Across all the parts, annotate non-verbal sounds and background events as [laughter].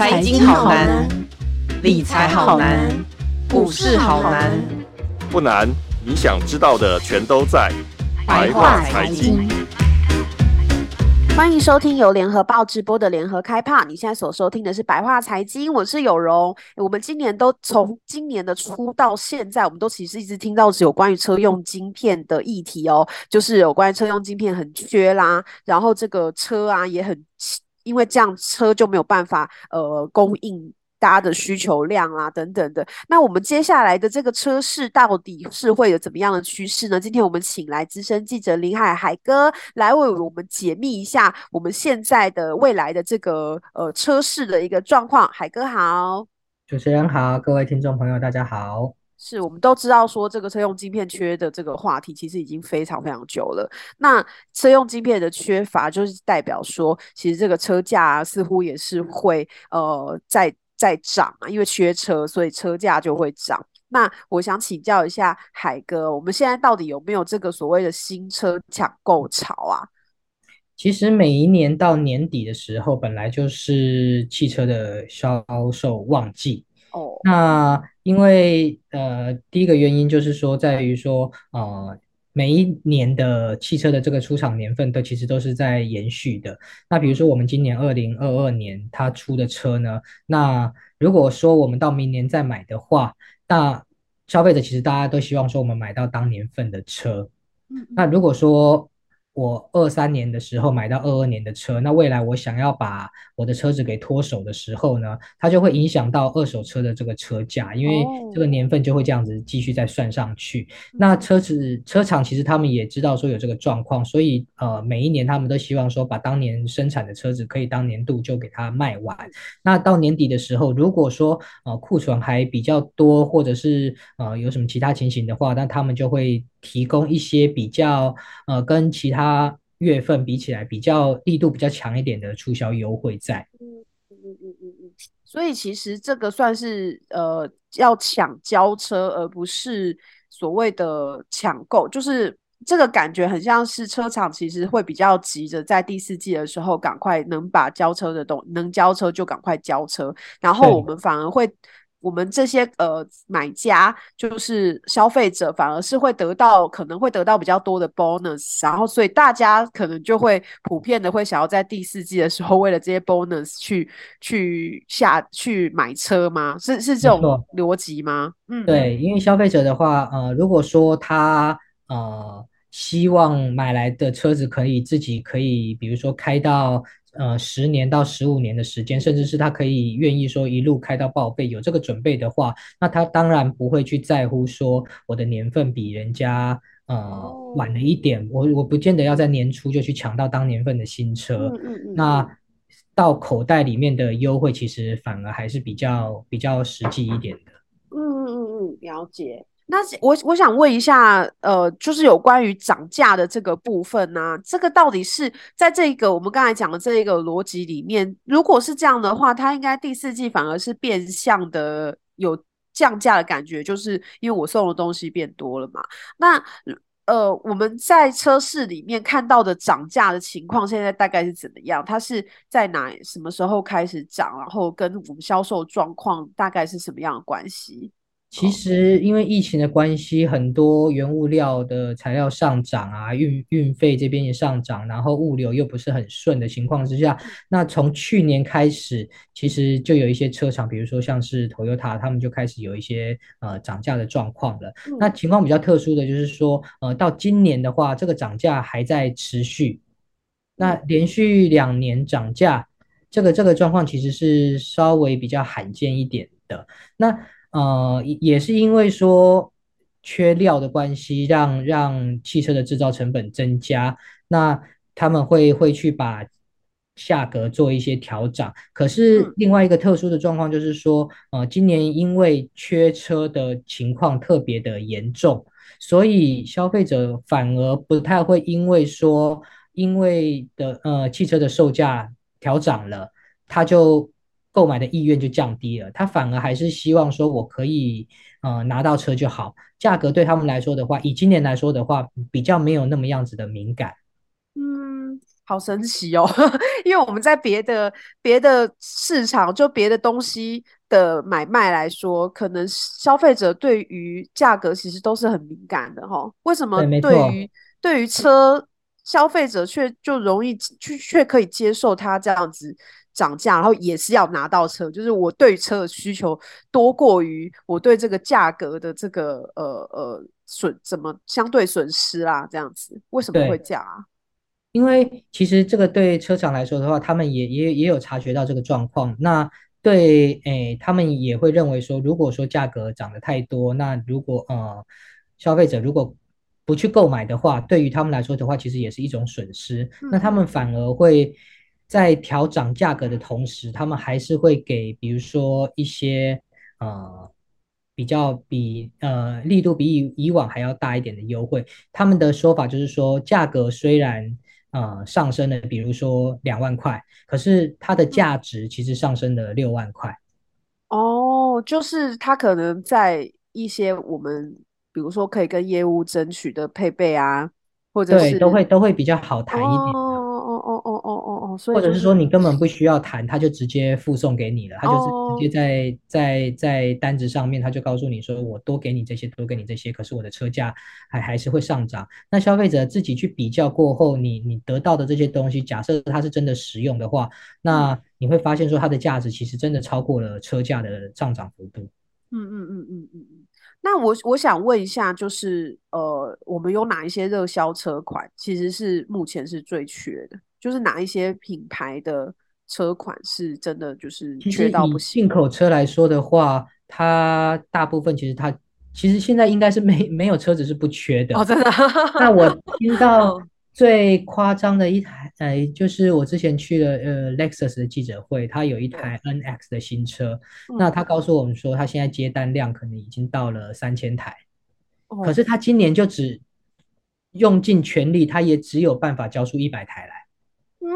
财经好难，理财好难，股市好难。不难，你想知道的全都在白话财经。欢迎收听由联合报直播的联合开趴。你现在所收听的是白话财经，我是有容。我们今年都从今年的初到现在，我们都其实一直听到是有关于车用晶片的议题哦，就是有关于车用晶片很缺啦，然后这个车啊也很。因为这样车就没有办法呃供应大家的需求量啊等等的。那我们接下来的这个车市到底是会有怎么样的趋势呢？今天我们请来资深记者林海海哥来为我们解密一下我们现在的未来的这个呃车市的一个状况。海哥好，主持人好，各位听众朋友大家好。是我们都知道说这个车用晶片缺的这个话题，其实已经非常非常久了。那车用晶片的缺乏，就是代表说，其实这个车价，似乎也是会呃在在涨啊，因为缺车，所以车价就会涨。那我想请教一下海哥，我们现在到底有没有这个所谓的新车抢购潮啊？其实每一年到年底的时候，本来就是汽车的销售旺季。哦，那因为呃，第一个原因就是说，在于说，呃，每一年的汽车的这个出厂年份都其实都是在延续的。那比如说我们今年二零二二年它出的车呢，那如果说我们到明年再买的话，那消费者其实大家都希望说我们买到当年份的车。嗯，那如果说我二三年的时候买到二二年的车，那未来我想要把我的车子给脱手的时候呢，它就会影响到二手车的这个车价，因为这个年份就会这样子继续再算上去。那车子车厂其实他们也知道说有这个状况，所以呃每一年他们都希望说把当年生产的车子可以当年度就给它卖完。那到年底的时候，如果说呃库存还比较多，或者是呃有什么其他情形的话，那他们就会。提供一些比较呃跟其他月份比起来比较力度比较强一点的促销优惠在。嗯嗯嗯嗯嗯嗯。所以其实这个算是呃要抢交车，而不是所谓的抢购。就是这个感觉很像是车厂其实会比较急着在第四季的时候赶快能把交车的东能交车就赶快交车，然后我们反而会。我们这些呃买家就是消费者，反而是会得到可能会得到比较多的 bonus，然后所以大家可能就会普遍的会想要在第四季的时候为了这些 bonus 去去下去买车吗？是是这种逻辑吗？嗯，对，因为消费者的话，呃，如果说他呃希望买来的车子可以自己可以，比如说开到。呃，十年到十五年的时间，甚至是他可以愿意说一路开到报废，有这个准备的话，那他当然不会去在乎说我的年份比人家呃晚了一点，我我不见得要在年初就去抢到当年份的新车，嗯嗯嗯，那到口袋里面的优惠其实反而还是比较比较实际一点的。嗯嗯嗯嗯，了解。那我我想问一下，呃，就是有关于涨价的这个部分呢、这个到底是在这个我们刚才讲的这一个逻辑里面，如果是这样的话，它应该第四季反而是变相的有降价的感觉，就是因为我送的东西变多了嘛。那呃，我们在车市里面看到的涨价的情况，现在大概是怎么样？它是在哪什么时候开始涨？然后跟我们销售状况大概是什么样的关系？其实，因为疫情的关系，很多原物料的材料上涨啊，运运费这边也上涨，然后物流又不是很顺的情况之下，那从去年开始，其实就有一些车厂，比如说像是 Toyota，他们就开始有一些呃涨价的状况了。那情况比较特殊的就是说，呃，到今年的话，这个涨价还在持续，那连续两年涨价，这个这个状况其实是稍微比较罕见一点的。那呃，也是因为说缺料的关系，让让汽车的制造成本增加，那他们会会去把价格做一些调整。可是另外一个特殊的状况就是说，呃，今年因为缺车的情况特别的严重，所以消费者反而不太会因为说因为的呃汽车的售价调涨了，他就。购买的意愿就降低了，他反而还是希望说，我可以呃拿到车就好。价格对他们来说的话，以今年来说的话，比较没有那么样子的敏感。嗯，好神奇哦，[laughs] 因为我们在别的别的市场，就别的东西的买卖来说，可能消费者对于价格其实都是很敏感的哈。为什么对于对于车消费者却就容易去却可以接受它这样子涨价，然后也是要拿到车，就是我对车的需求多过于我对这个价格的这个呃呃损怎么相对损失啊，这样子为什么会这样啊？因为其实这个对车厂来说的话，他们也也也有察觉到这个状况。那对，诶，他们也会认为说，如果说价格涨得太多，那如果呃消费者如果不去购买的话，对于他们来说的话，其实也是一种损失。那他们反而会在调涨价格的同时，他们还是会给，比如说一些呃。比较比呃力度比以以往还要大一点的优惠，他们的说法就是说，价格虽然呃上升了，比如说两万块，可是它的价值其实上升了六万块。哦，就是它可能在一些我们比如说可以跟业务争取的配备啊，或者是对都会都会比较好谈一点。哦哦哦哦，所以、就是、或者是说你根本不需要谈，他就直接附送给你了，他就是直接在、oh. 在在单子上面，他就告诉你说，我多给你这些，多给你这些，可是我的车价还还是会上涨。那消费者自己去比较过后，你你得到的这些东西，假设它是真的实用的话，那你会发现说它的价值其实真的超过了车价的上涨幅度。嗯嗯嗯嗯嗯嗯。那我我想问一下，就是呃，我们有哪一些热销车款其实是目前是最缺的？就是哪一些品牌的车款是真的就是缺到不行？进口车来说的话，它大部分其实它其实现在应该是没没有车子是不缺的。哦，真的？那我听到 [laughs] 最夸张的一台，呃，就是我之前去了呃 Lexus 的记者会，他有一台 NX 的新车，嗯、那他告诉我们说，他现在接单量可能已经到了三千台，哦，可是他今年就只用尽全力，他也只有办法交出一百台来。嗯，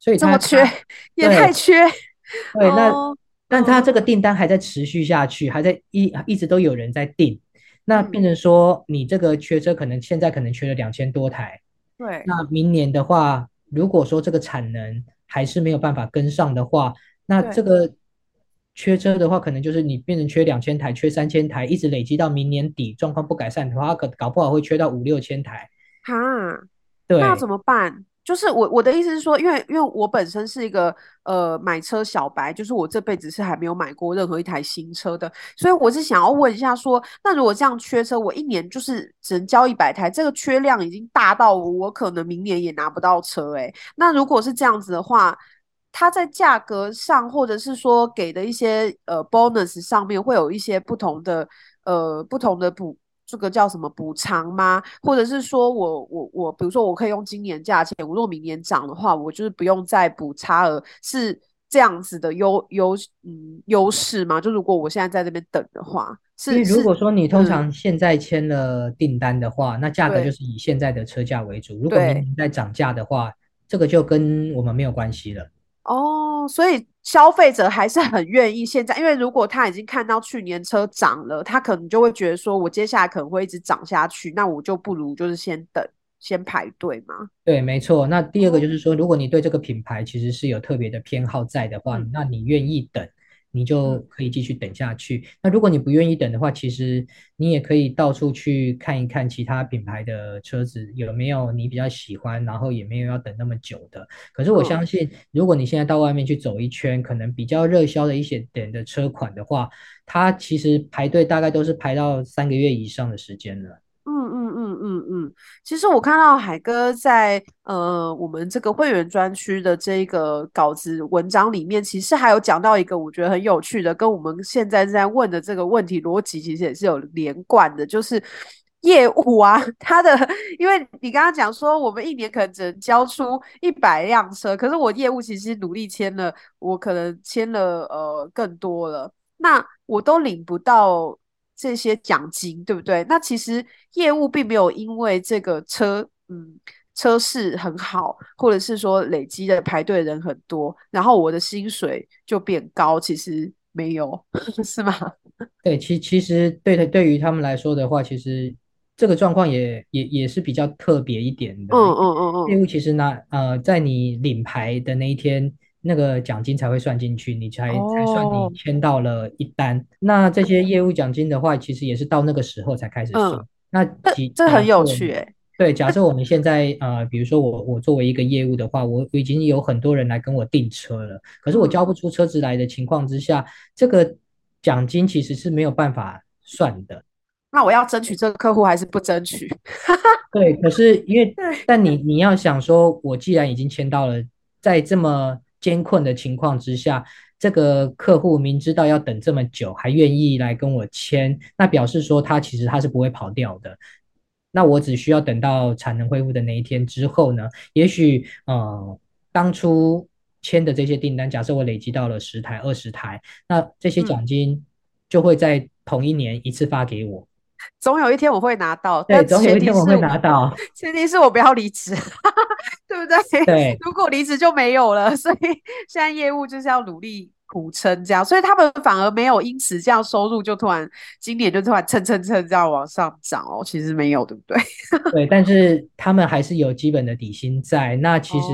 所以这么缺也太缺，对，对那、哦、但他这个订单还在持续下去，还在一一直都有人在订，那变成说你这个缺车可能现在可能缺了两千多台，对，那明年的话，如果说这个产能还是没有办法跟上的话，那这个缺车的话，可能就是你变成缺两千台，缺三千台，一直累积到明年底，状况不改善的话，可搞不好会缺到五六千台，哈，对，那要怎么办？就是我我的意思是说，因为因为我本身是一个呃买车小白，就是我这辈子是还没有买过任何一台新车的，所以我是想要问一下说，那如果这样缺车，我一年就是只能交一百台，这个缺量已经大到我可能明年也拿不到车诶。那如果是这样子的话，它在价格上或者是说给的一些呃 bonus 上面会有一些不同的呃不同的补。这个叫什么补偿吗？或者是说我我我，比如说我可以用今年价钱，我如果明年涨的话，我就是不用再补差额，是这样子的优优嗯优势吗？就如果我现在在这边等的话，是如果说你通常现在签了订单的话，嗯、那价格就是以现在的车价为主。如果明年再涨价的话，这个就跟我们没有关系了。哦，所以。消费者还是很愿意现在，[laughs] 因为如果他已经看到去年车涨了，他可能就会觉得说，我接下来可能会一直涨下去，那我就不如就是先等，先排队嘛。对，没错。那第二个就是说，如果你对这个品牌其实是有特别的偏好在的话，嗯、那你愿意等。你就可以继续等下去。那如果你不愿意等的话，其实你也可以到处去看一看其他品牌的车子有没有你比较喜欢，然后也没有要等那么久的。可是我相信，如果你现在到外面去走一圈，可能比较热销的一些点的车款的话，它其实排队大概都是排到三个月以上的时间了。嗯嗯，其实我看到海哥在呃我们这个会员专区的这个稿子文章里面，其实还有讲到一个我觉得很有趣的，跟我们现在在问的这个问题逻辑其实也是有连贯的，就是业务啊，[laughs] 他的因为你刚刚讲说我们一年可能只能交出一百辆车，可是我业务其实努力签了，我可能签了呃更多了，那我都领不到。这些奖金对不对？那其实业务并没有因为这个车，嗯，车市很好，或者是说累积的排队人很多，然后我的薪水就变高，其实没有，[laughs] 是吗？对，其其实对的，对于他们来说的话，其实这个状况也也也是比较特别一点的。嗯嗯嗯嗯，业务其实呢，呃，在你领牌的那一天，那个奖金才会算进去，你才才算你签到了一单。哦、那这些业务奖金的话，其实也是到那个时候才开始算。嗯、那几这很有趣哎。对，假设我们现在呃，比如说我我作为一个业务的话，我我已经有很多人来跟我订车了，可是我交不出车子来的情况之下，这个奖金其实是没有办法算的。那我要争取这个客户还是不争取？[laughs] 对，可是因为，但你你要想说，我既然已经签到了，在这么艰困的情况之下，这个客户明知道要等这么久，还愿意来跟我签，那表示说他其实他是不会跑掉的。那我只需要等到产能恢复的那一天之后呢，也许呃，当初签的这些订单，假设我累积到了十台、二十台，那这些奖金就会在同一年一次发给我。总有一天我会拿到，对，总有一天我会拿到。[laughs] 前提是我不要离职，对不对？[laughs] 对，如果离职就没有了。[laughs] 所以现在业务就是要努力苦撑这样，所以他们反而没有因此这样收入就突然今年就突然蹭蹭蹭这样往上涨哦。其实没有，对不对？[laughs] 对，但是他们还是有基本的底薪在。那其实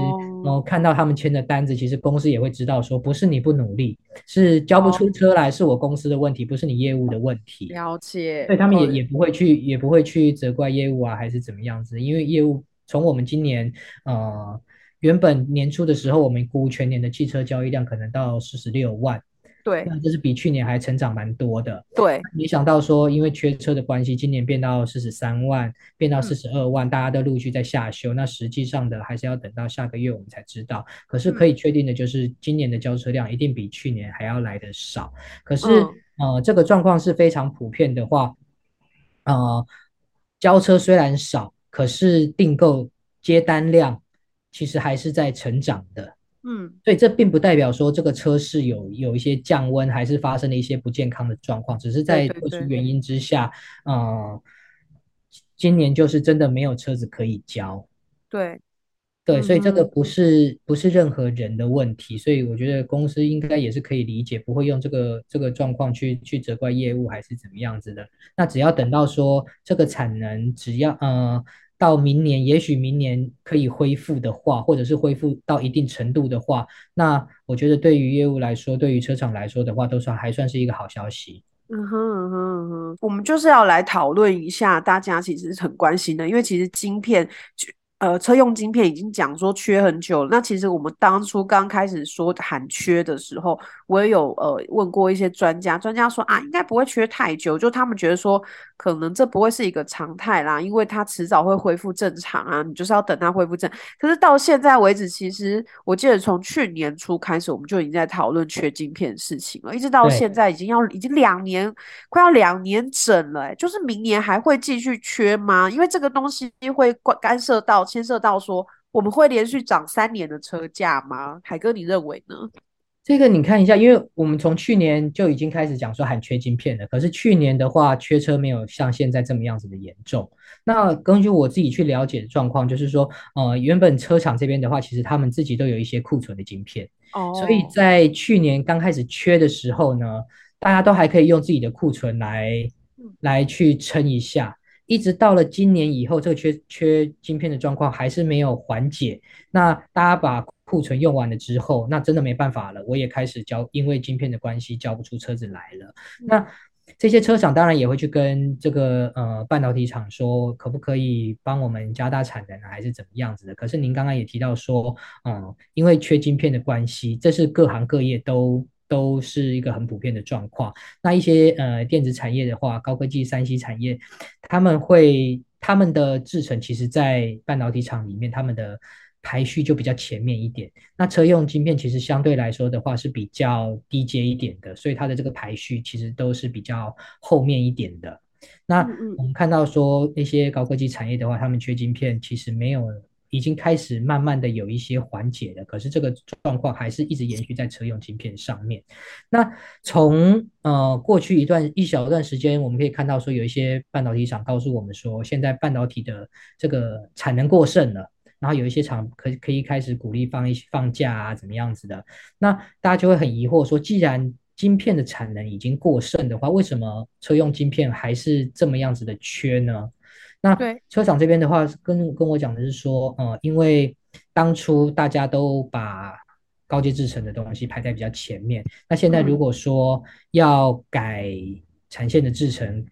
我、哦、看到他们签的单子，其实公司也会知道说，不是你不努力，是交不出车来，是我公司的问题，不是你业务的问题。了解。对，他们也也不会去，也不会去责怪业务啊，还是怎么样子？因为业务从我们今年呃。原本年初的时候，我们估全年的汽车交易量可能到四十六万，对，那这是比去年还成长蛮多的。对，没想到说因为缺车的关系，今年变到四十三万，变到四十二万，嗯，大家都陆续在下修。那实际上的还是要等到下个月我们才知道。可是可以确定的就是，今年的交车量一定比去年还要来的少。可是，嗯、呃，这个状况是非常普遍的话，呃，交车虽然少，可是订购接单量。其实还是在成长的，嗯，所以这并不代表说这个车市有有一些降温，还是发生了一些不健康的状况，只是在特殊原因之下，嗯、呃，今年就是真的没有车子可以交，对，对，所以这个不是不是任何人的问题，所以我觉得公司应该也是可以理解，不会用这个这个状况去去责怪业务还是怎么样子的。那只要等到说这个产能，只要呃。到明年，也许明年可以恢复的话，或者是恢复到一定程度的话，那我觉得对于业务来说，对于车厂来说的话，都算还算是一个好消息。嗯哼嗯哼嗯哼，我们就是要来讨论一下，大家其实很关心的，因为其实晶片呃，车用晶片已经讲说缺很久了。那其实我们当初刚开始说喊缺的时候，我也有呃问过一些专家，专家说啊，应该不会缺太久，就他们觉得说可能这不会是一个常态啦，因为它迟早会恢复正常啊，你就是要等它恢复正。可是到现在为止，其实我记得从去年初开始，我们就已经在讨论缺晶片的事情了，一直到现在已经要已经两年，快要两年整了，欸，就是明年还会继续缺吗？因为这个东西会关干涉到。牵涉到说，我们会连续涨三年的车价吗？海哥，你认为呢？这个你看一下，因为我们从去年就已经开始讲说喊缺晶片了，可是去年的话，缺车没有像现在这么样子的严重。那根据我自己去了解的状况，就是说，呃，原本车厂这边的话，其实他们自己都有一些库存的晶片，哦，所以在去年刚开始缺的时候呢，大家都还可以用自己的库存来来去撑一下。一直到了今年以后，这个缺缺晶片的状况还是没有缓解。那大家把库存用完了之后，那真的没办法了。我也开始交，因为晶片的关系，交不出车子来了。那这些车厂当然也会去跟这个呃半导体厂说，可不可以帮我们加大产能，还是怎么样子的？可是您刚刚也提到说，嗯，因为缺晶片的关系，这是各行各业都。都是一个很普遍的状况。那一些呃电子产业的话，高科技三 C 产业，他们会他们的制程其实，在半导体厂里面，他们的排序就比较前面一点。那车用晶片其实相对来说的话是比较低阶一点的，所以它的这个排序其实都是比较后面一点的。那我们看到说那些高科技产业的话，他们缺晶片其实没有。已经开始慢慢的有一些缓解了，可是这个状况还是一直延续在车用晶片上面。那从呃过去一段一小段时间，我们可以看到说有一些半导体厂告诉我们说，现在半导体的这个产能过剩了，然后有一些厂可可以开始鼓励放一些放假啊，怎么样子的？那大家就会很疑惑说，既然晶片的产能已经过剩的话，为什么车用晶片还是这么样子的缺呢？那车厂这边的话，跟跟我讲的是说，呃，因为当初大家都把高阶制程的东西排在比较前面，那现在如果说要改产线的制程，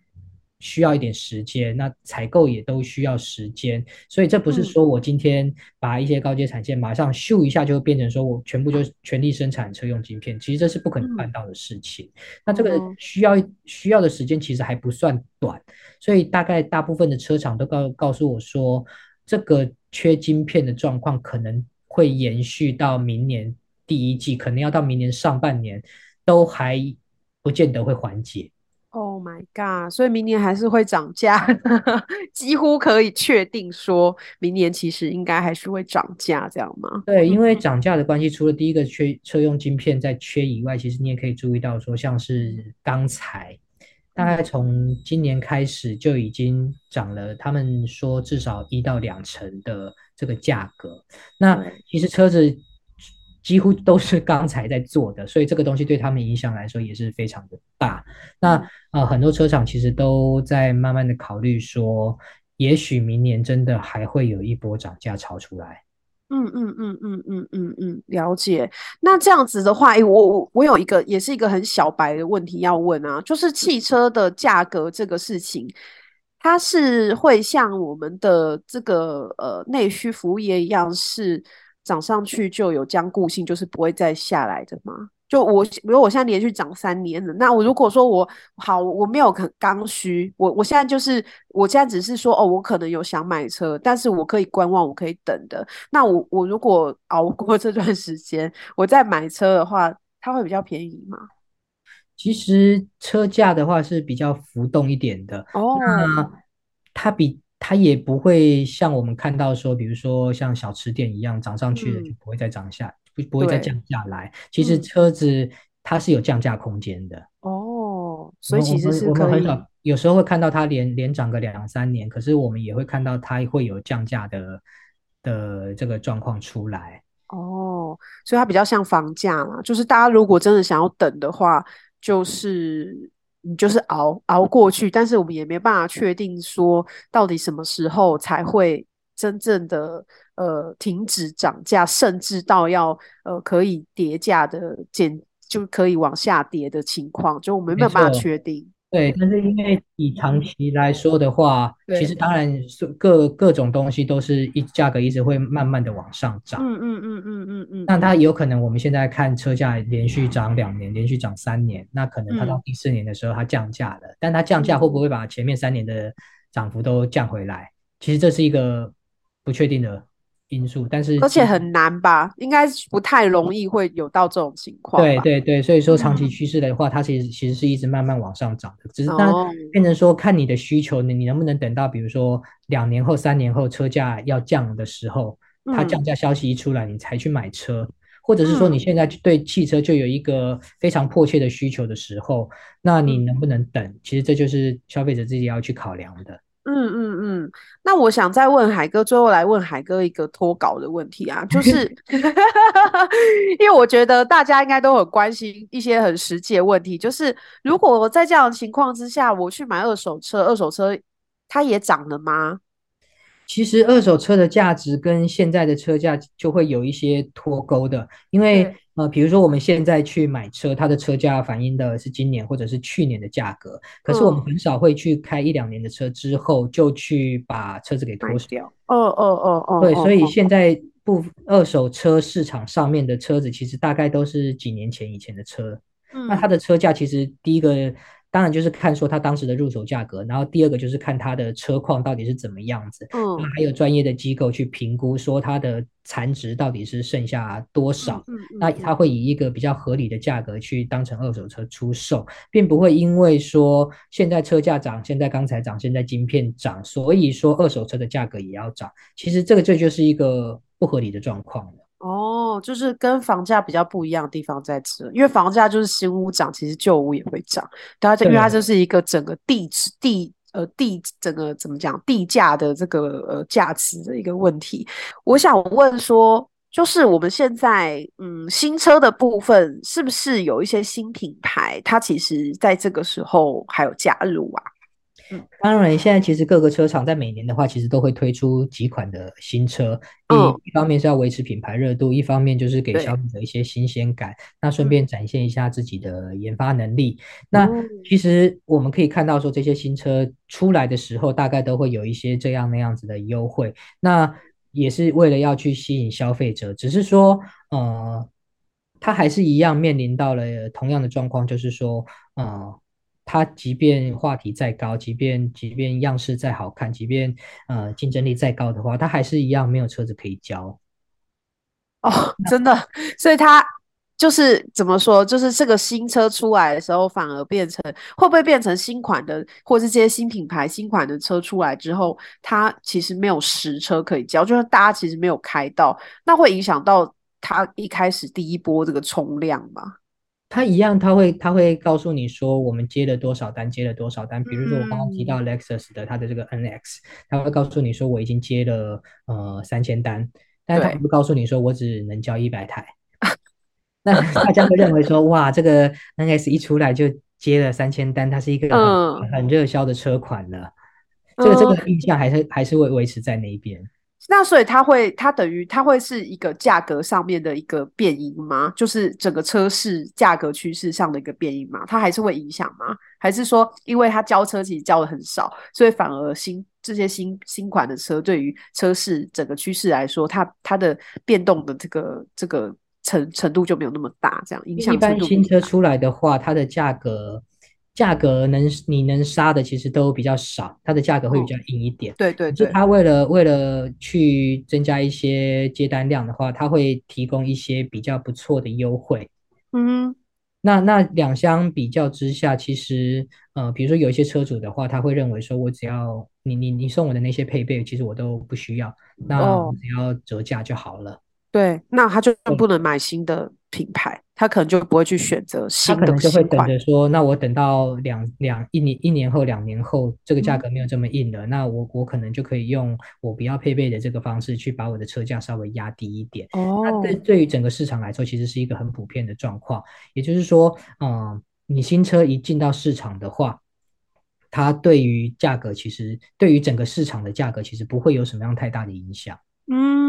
需要一点时间，那采购也都需要时间，所以这不是说我今天把一些高阶产线马上咻一下就变成说我全部就全力生产车用晶片，其实这是不可能办到的事情。那这个需要需要的时间其实还不算短，所以大概大部分的车厂都告告诉我说，这个缺晶片的状况可能会延续到明年第一季，可能要到明年上半年都还不见得会缓解。Oh my god！所以明年还是会涨价，[laughs] 几乎可以确定说明年其实应该还是会涨价，这样吗？对，因为涨价的关系，除了第一个缺车用晶片在缺以外，其实你也可以注意到说，像是钢材，大概从今年开始就已经涨了，他们说至少一到两成的这个价格。那其实车子。几乎都是刚才在做的，所以这个东西对他们影响来说也是非常的大。那呃，很多车厂其实都在慢慢的考虑说，也许明年真的还会有一波涨价潮出来。嗯嗯嗯嗯嗯嗯嗯，了解。那这样子的话，诶，我我我有一个也是一个很小白的问题要问啊，就是汽车的价格这个事情，它是会像我们的这个呃内需服务业一样是？涨上去就有僵固性，就是不会再下来的吗？就我，比如我现在连续涨三年了，那我如果说我好，我没有很刚需，我我现在就是，我现在只是说，哦，我可能有想买车，但是我可以观望，我可以等的。那我我如果熬过 [laughs] 这段时间，我再买车的话，它会比较便宜吗？其实车价的话是比较浮动一点的哦，那它比。它也不会像我们看到说，比如说像小吃店一样涨上去了就不会再涨下，不、嗯、不会再降下来。其实车子它是有降价空间的哦，所以其实是。我们很少有时候会看到它连连涨个两三年，可是我们也会看到它会有降价的的这个状况出来哦，所以它比较像房价嘛，就是大家如果真的想要等的话，就是。你就是熬熬过去，但是我们也没办法确定说到底什么时候才会真正的呃停止涨价，甚至到要呃可以跌价的减就可以往下跌的情况，就我们没有办法确定。对，但是因为以长期来说的话，其实当然是各各种东西都是一价格一直会慢慢的往上涨。嗯嗯嗯嗯嗯嗯。那它有可能我们现在看车价连续涨两年，连续涨三年，那可能它到第四年的时候它降价了，但它降价会不会把前面三年的涨幅都降回来？其实这是一个不确定的。因素，但是而且很难吧，应该不太容易会有到这种情况。对对对，所以说长期趋势的话，嗯、它其实其实是一直慢慢往上涨的，只是它变成说看你的需求，你你能不能等到比如说两年后、三年后车价要降的时候，它降价消息一出来，你才去买车，嗯、或者是说你现在对汽车就有一个非常迫切的需求的时候，那你能不能等？其实这就是消费者自己要去考量的。嗯嗯嗯，那我想再问海哥，最后来问海哥一个脱稿的问题啊，就是 [laughs] 因为我觉得大家应该都很关心一些很实际的问题，就是如果我在这样的情况之下，我去买二手车，二手车它也涨了吗？其实二手车的价值跟现在的车价就会有一些脱钩的，因为呃，比如说我们现在去买车，它的车价反映的是今年或者是去年的价格，可是我们很少会去开一两年的车之后就去把车子给脱手掉。哦哦哦哦，对，所以现在不二手车市场上面的车子其实大概都是几年前以前的车，嗯，那它的车价其实第一个。当然就是看说他当时的入手价格，然后第二个就是看他的车况到底是怎么样子，嗯，还有专业的机构去评估说他的残值到底是剩下多少，嗯，那他会以一个比较合理的价格去当成二手车出售，并不会因为说现在车价涨，现在钢材涨，现在晶片涨，所以说二手车的价格也要涨，其实这个这就是一个不合理的状况。哦，就是跟房价比较不一样的地方在这，因为房价就是新屋涨，其实旧屋也会涨。它因为它就是一个整个地值地呃地整个怎么讲地价的这个呃价值的一个问题。我想问说，就是我们现在嗯新车的部分，是不是有一些新品牌，它其实在这个时候还有加入啊？当然，现在其实各个车厂在每年的话，其实都会推出几款的新车。嗯，一方面是要维持品牌热度，一方面就是给消费者一些新鲜感。那顺便展现一下自己的研发能力。那其实我们可以看到，说这些新车出来的时候，大概都会有一些这样那样子的优惠。那也是为了要去吸引消费者，只是说，呃，它还是一样面临到了同样的状况，就是说，呃。它即便话题再高，即便即便样式再好看，即便呃竞争力再高的话，它还是一样没有车子可以交。哦，真的，所以它就是怎么说，就是这个新车出来的时候，反而变成会不会变成新款的，或是这些新品牌新款的车出来之后，它其实没有实车可以交，就是大家其实没有开到，那会影响到它一开始第一波这个冲量吗？他一样，他会他会告诉你说，我们接了多少单，接了多少单。比如说我刚刚提到 Lexus 的它的这个 NX，他会告诉你说我已经接了呃三千单，但是他不告诉你说我只能交一百台。[laughs] 那大家会认为说，哇，这个 NX 一出来就接了三千单，它是一个很很热销的车款了。这个这个印象还是还是会维持在那一边。那所以它会，它等于它会是一个价格上面的一个变因吗？就是整个车市价格趋势上的一个变因吗？它还是会影响吗？还是说，因为它交车其实交的很少，所以反而新这些新新款的车对于车市整个趋势来说，它它的变动的这个这个程程度就没有那么大，这样影响。一般新车出来的话，它的价格。价格能你能杀的其实都比较少，它的价格会比较硬一点。哦、对对对，它为了为了去增加一些接单量的话，它会提供一些比较不错的优惠。嗯，那那两相比较之下，其实呃，比如说有一些车主的话，他会认为说，我只要你你你送我的那些配备，其实我都不需要，那我只要折价就好了。哦对，那他就不能买新的品牌，他可能就不会去选择新的。他可能就会等着说，那我等到两两一年一年后两年后，这个价格没有这么硬了，嗯、那我我可能就可以用我不要配备的这个方式去把我的车价稍微压低一点。哦，那对对于整个市场来说，其实是一个很普遍的状况。也就是说，嗯、呃，你新车一进到市场的话，它对于价格其实对于整个市场的价格其实不会有什么样太大的影响。嗯，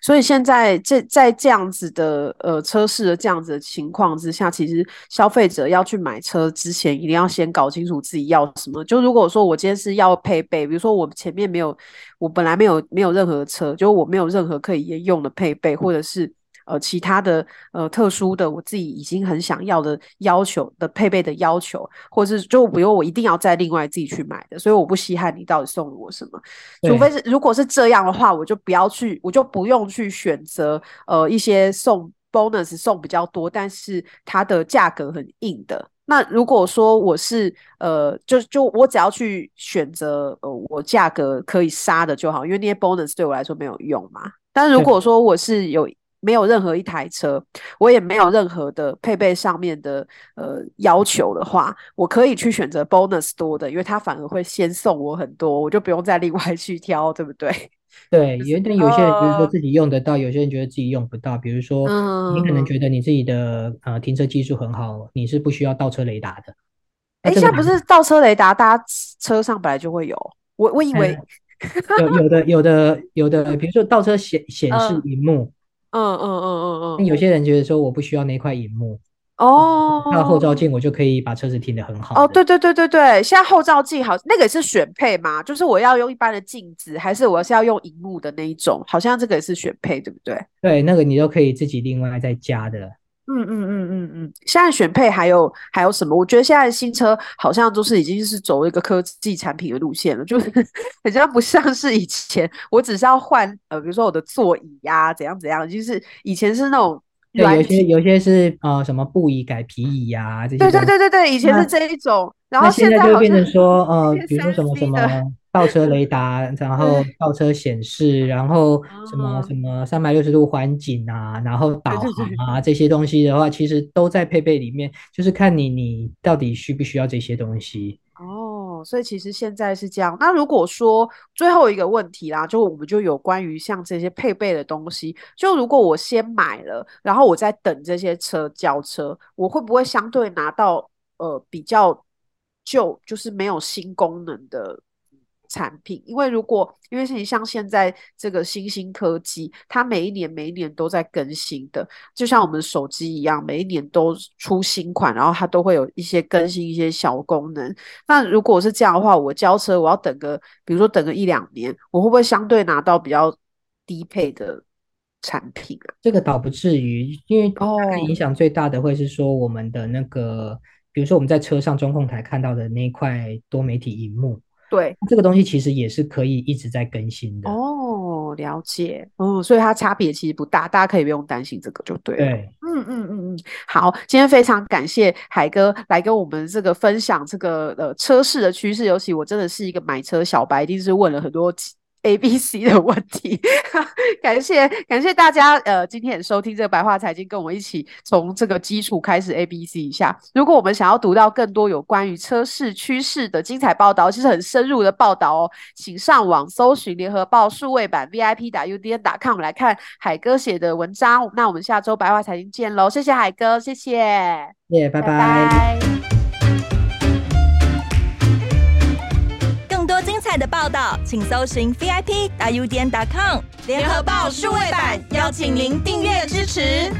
所以现在这在这样子的呃车市的这样子的情况之下，其实消费者要去买车之前，一定要先搞清楚自己要什么。就如果说我今天是要配备，比如说我前面没有，我本来没有没有任何车，就我没有任何可以沿用的配备，或者是。呃，其他的呃特殊的，我自己已经很想要的要求的配备的要求，或者是就比如我一定要再另外自己去买的，所以我不稀罕你到底送了我什么，除非是如果是这样的话，我就不要去，我就不用去选择呃一些送 bonus 送比较多，但是它的价格很硬的。那如果说我是呃，就就我只要去选择呃我价格可以杀的就好，因为那些 bonus 对我来说没有用嘛。但如果说我是有没有任何一台车，我也没有任何的配备上面的呃要求的话，我可以去选择 bonus 多的，因为它反而会先送我很多，我就不用再另外去挑，对不对？[laughs] 对，有点有些人觉得说自己用得到，呃、有些人觉得自己用不到。比如说，你可能觉得你自己的呃停车技术很好，你是不需要倒车雷达的。哎，现在不是倒车雷达，大家车上本来就会有。我我以为有有的有的有的，比如说倒车显显示 [laughs] 荧幕。嗯嗯嗯嗯嗯，有些人觉得说我不需要那块荧幕哦，那后照镜我就可以把车子停得很好。哦，对对对对对，现在后照镜好，那个是选配吗？就是我要用一般的镜子，还是我是要用荧幕的那一种？好像这个也是选配，对不对？对，那个你都可以自己另外再加的。嗯嗯嗯嗯嗯，现在选配还有还有什么？我觉得现在新车好像就是已经是走一个科技产品的路线了，就是 [laughs] 好像不像是以前，我只是要换呃，比如说我的座椅呀、啊，怎样怎样，就是以前是那种对，有些有些是呃什么布椅改皮椅呀、啊，这些对对对对对，以前是这一种，然后现在，现在就变成说呃，比如说什么什么。倒车雷达，然后倒车显示，然后什么什么三百六十度环景啊，然后导航啊这些东西的话，其实都在配备里面，就是看你你到底需不需要这些东西。哦，所以其实现在是这样。那如果说最后一个问题啦，就我们就有关于像这些配备的东西，就如果我先买了，然后我在等这些车交车，我会不会相对拿到呃比较？旧，就是没有新功能的。产品，因为如果因为你像现在这个新兴科技，它每一年每一年都在更新的，就像我们手机一样，每一年都出新款，然后它都会有一些更新一些小功能。那如果是这样的话，我交车我要等个，比如说等个一两年，我会不会相对拿到比较低配的产品啊？这个倒不至于，因为哦影响最大的会是说我们的那个，哦、比如说我们在车上中控台看到的那块多媒体荧幕。对，这个东西其实也是可以一直在更新的哦，了解，嗯，所以它差别其实不大，大家可以不用担心这个就对了。对，嗯嗯嗯嗯，好，今天非常感谢海哥来跟我们这个分享这个呃车市的趋势，尤其我真的是一个买车小白，一定是问了很多。A、B、C 的问题，[laughs] 感谢感谢大家，呃，今天也收听这个白话财经，跟我们一起从这个基础开始 A、B、C 一下。如果我们想要读到更多有关于车市趋势的精彩报道，其实很深入的报道哦，请上网搜寻联合报数位版 VIP 打 UDN 打 com 来看海哥写的文章。那我们下周白话财经见喽，谢谢海哥，谢谢，耶，拜拜。精的报道，请搜寻 VIP 大 U 点 com 联合报数位版，邀请您订阅支持。